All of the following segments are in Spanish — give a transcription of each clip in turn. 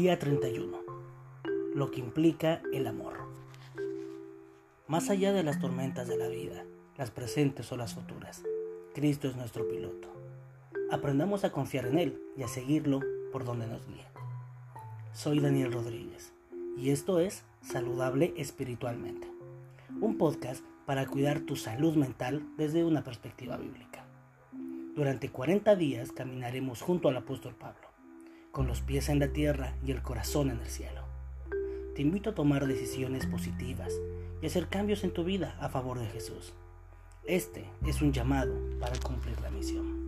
Día 31. Lo que implica el amor. Más allá de las tormentas de la vida, las presentes o las futuras, Cristo es nuestro piloto. Aprendamos a confiar en Él y a seguirlo por donde nos guíe. Soy Daniel Rodríguez y esto es Saludable Espiritualmente, un podcast para cuidar tu salud mental desde una perspectiva bíblica. Durante 40 días caminaremos junto al apóstol Pablo con los pies en la tierra y el corazón en el cielo. Te invito a tomar decisiones positivas y hacer cambios en tu vida a favor de Jesús. Este es un llamado para cumplir la misión.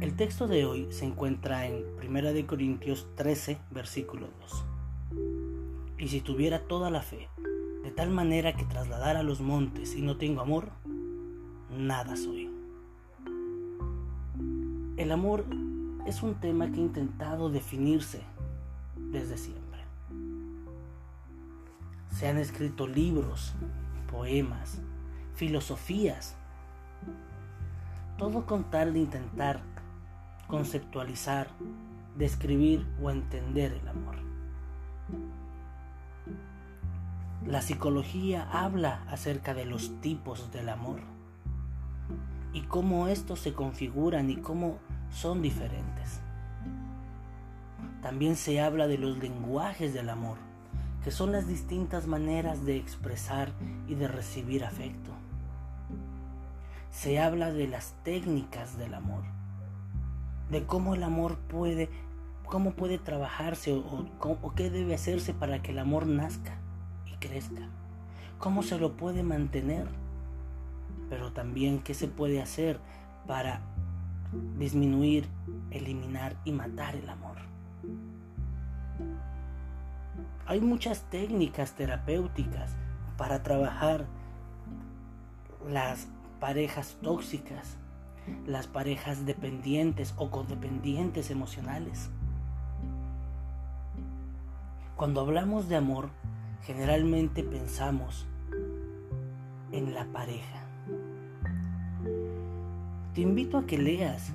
El texto de hoy se encuentra en 1 Corintios 13, versículo 2. Y si tuviera toda la fe, de tal manera que trasladara los montes y no tengo amor, nada soy. El amor es un tema que ha intentado definirse desde siempre. Se han escrito libros, poemas, filosofías, todo con tal de intentar conceptualizar, describir o entender el amor. La psicología habla acerca de los tipos del amor y cómo estos se configuran y cómo son diferentes. También se habla de los lenguajes del amor, que son las distintas maneras de expresar y de recibir afecto. Se habla de las técnicas del amor, de cómo el amor puede, cómo puede trabajarse o, o qué debe hacerse para que el amor nazca y crezca, cómo se lo puede mantener, pero también qué se puede hacer para disminuir, eliminar y matar el amor. Hay muchas técnicas terapéuticas para trabajar las parejas tóxicas, las parejas dependientes o codependientes emocionales. Cuando hablamos de amor, generalmente pensamos en la pareja. Te invito a que leas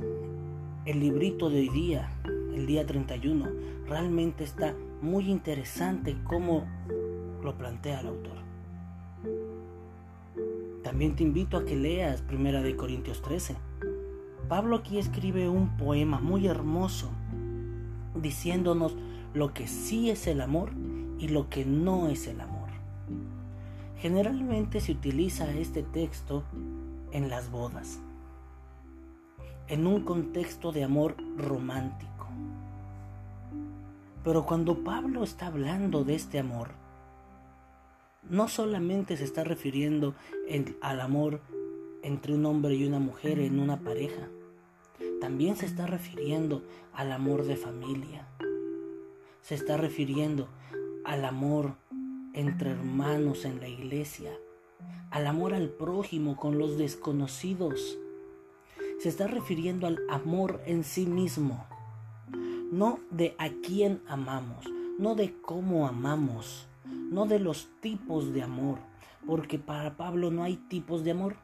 el librito de hoy día, el día 31. Realmente está muy interesante cómo lo plantea el autor. También te invito a que leas Primera de Corintios 13. Pablo aquí escribe un poema muy hermoso diciéndonos lo que sí es el amor y lo que no es el amor. Generalmente se utiliza este texto en las bodas en un contexto de amor romántico. Pero cuando Pablo está hablando de este amor, no solamente se está refiriendo al amor entre un hombre y una mujer en una pareja, también se está refiriendo al amor de familia, se está refiriendo al amor entre hermanos en la iglesia, al amor al prójimo con los desconocidos, se está refiriendo al amor en sí mismo, no de a quién amamos, no de cómo amamos, no de los tipos de amor, porque para Pablo no hay tipos de amor.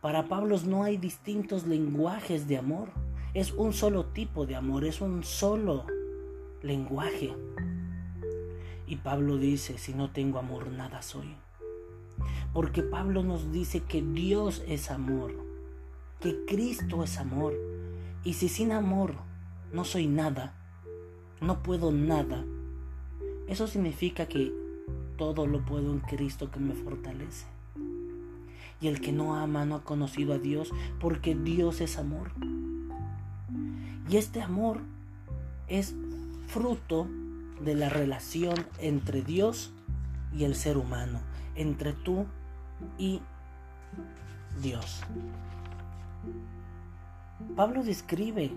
Para Pablo no hay distintos lenguajes de amor, es un solo tipo de amor, es un solo lenguaje. Y Pablo dice, si no tengo amor, nada soy. Porque Pablo nos dice que Dios es amor que Cristo es amor. Y si sin amor no soy nada, no puedo nada, eso significa que todo lo puedo en Cristo que me fortalece. Y el que no ama no ha conocido a Dios porque Dios es amor. Y este amor es fruto de la relación entre Dios y el ser humano, entre tú y Dios. Pablo describe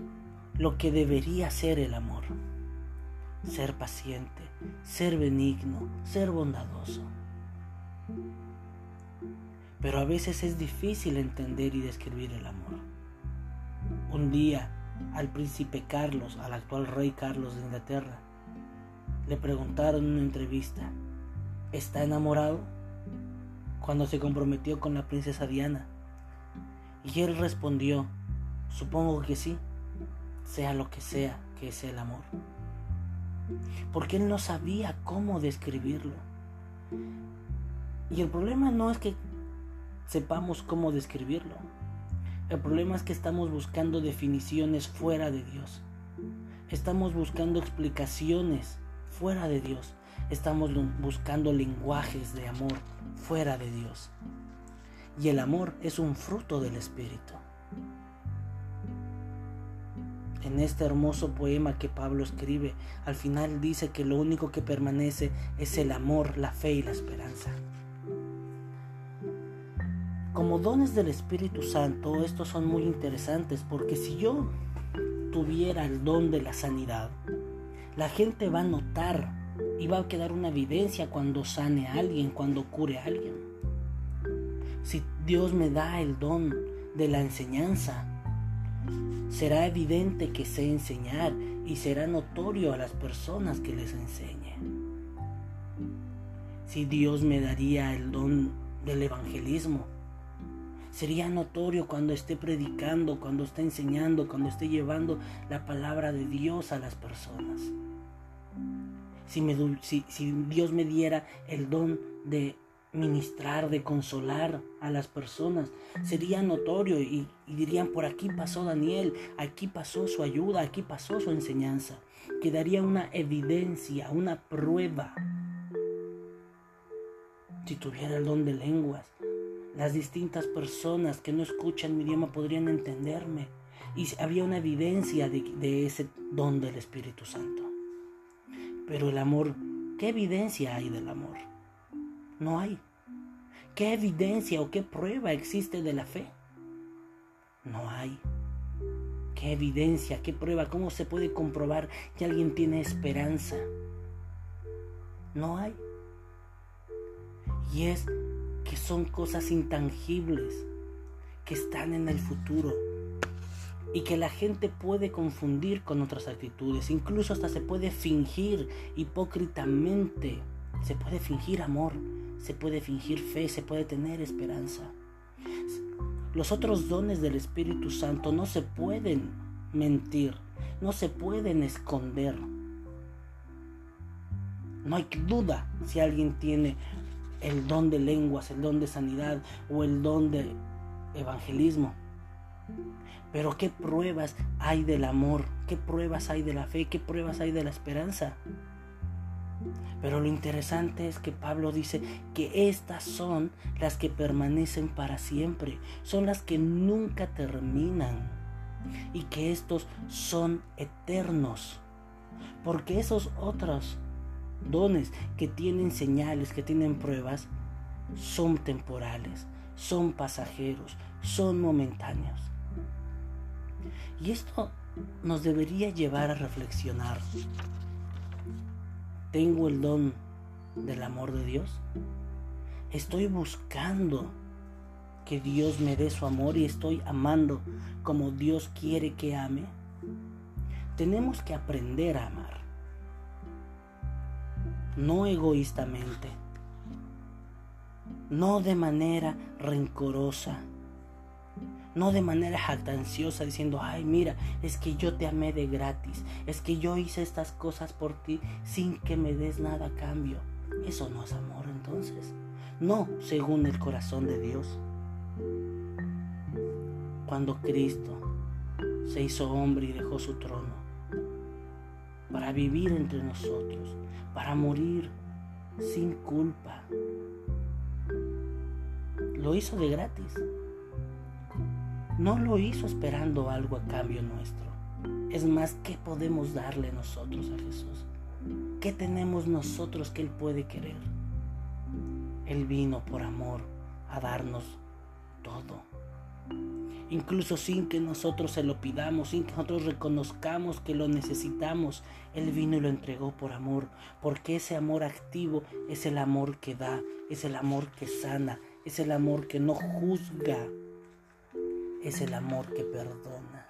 lo que debería ser el amor. Ser paciente, ser benigno, ser bondadoso. Pero a veces es difícil entender y describir el amor. Un día, al príncipe Carlos, al actual rey Carlos de Inglaterra, le preguntaron en una entrevista, ¿está enamorado? Cuando se comprometió con la princesa Diana. Y él respondió, supongo que sí, sea lo que sea, que es el amor. Porque él no sabía cómo describirlo. Y el problema no es que sepamos cómo describirlo. El problema es que estamos buscando definiciones fuera de Dios. Estamos buscando explicaciones fuera de Dios. Estamos buscando lenguajes de amor fuera de Dios. Y el amor es un fruto del Espíritu. En este hermoso poema que Pablo escribe, al final dice que lo único que permanece es el amor, la fe y la esperanza. Como dones del Espíritu Santo, estos son muy interesantes porque si yo tuviera el don de la sanidad, la gente va a notar y va a quedar una evidencia cuando sane a alguien, cuando cure a alguien. Si Dios me da el don de la enseñanza, será evidente que sé enseñar y será notorio a las personas que les enseñe. Si Dios me daría el don del evangelismo, sería notorio cuando esté predicando, cuando esté enseñando, cuando esté llevando la palabra de Dios a las personas. Si, si Dios me diera el don de ministrar, de consolar a las personas. Sería notorio y, dirían, por aquí pasó Daniel, aquí pasó su ayuda, aquí pasó su enseñanza. Quedaría una evidencia, una prueba. Si tuviera el don de lenguas, las distintas personas que no escuchan mi idioma podrían entenderme y había una evidencia de, de ese don del Espíritu Santo. Pero el amor, ¿qué evidencia hay del amor? No hay. ¿Qué evidencia o qué prueba existe de la fe? No hay. ¿Qué evidencia, qué prueba? ¿Cómo se puede comprobar que alguien tiene esperanza? No hay. Y es que son cosas intangibles que están en el futuro y que la gente puede confundir con otras actitudes. Incluso hasta se puede fingir hipócritamente. Se puede fingir amor se puede fingir fe, se puede tener esperanza. Los otros dones del Espíritu Santo no se pueden mentir, no se pueden esconder. No hay duda si alguien tiene el don de lenguas, el don de sanidad o el don de evangelismo. Pero ¿qué pruebas hay del amor? ¿Qué pruebas hay de la fe? ¿Qué pruebas hay de la esperanza? Pero lo interesante es que Pablo dice que estas son las que permanecen para siempre, son las que nunca terminan y que estos son eternos. Porque esos otros dones que tienen señales, que tienen pruebas, son temporales, son pasajeros, son momentáneos. Y esto nos debería llevar a reflexionar ¿Tengo el don del amor de Dios? Estoy buscando que Dios me dé su amor y estoy amando como Dios quiere que ame. Tenemos que aprender a amar, no egoístamente, no de manera rencorosa no de manera jactanciosa diciendo, ay mira, es que yo te amé de gratis, es que yo hice estas cosas por ti sin que me des nada a cambio. Eso no es amor entonces, no según el corazón de Dios. Cuando Cristo se hizo hombre y dejó su trono para vivir entre nosotros, para morir sin culpa, lo hizo de gratis. No lo hizo esperando algo a cambio nuestro. Es más, ¿qué podemos darle nosotros a Jesús? ¿Qué tenemos nosotros que Él puede querer? Él vino por amor a darnos todo. Incluso sin que nosotros se lo pidamos, sin que nosotros reconozcamos que lo necesitamos, Él vino y lo entregó por amor, porque ese amor activo es el amor que da, es el amor que sana, es el amor que no juzga, es el amor que perdona.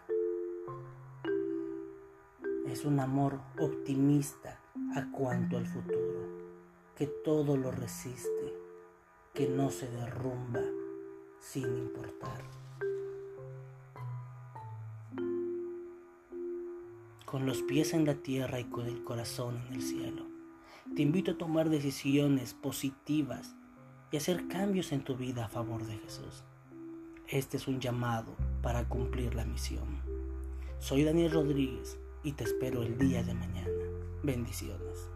Es un amor optimista a cuanto al futuro, que todo lo resiste, que no se derrumba sin importar. con los pies en la tierra y con el corazón en el cielo. Te invito a tomar decisiones positivas y hacer cambios en tu vida a favor de Jesús. Este es un llamado para cumplir la misión. Soy Daniel Rodríguez y te espero el día de mañana. Bendiciones.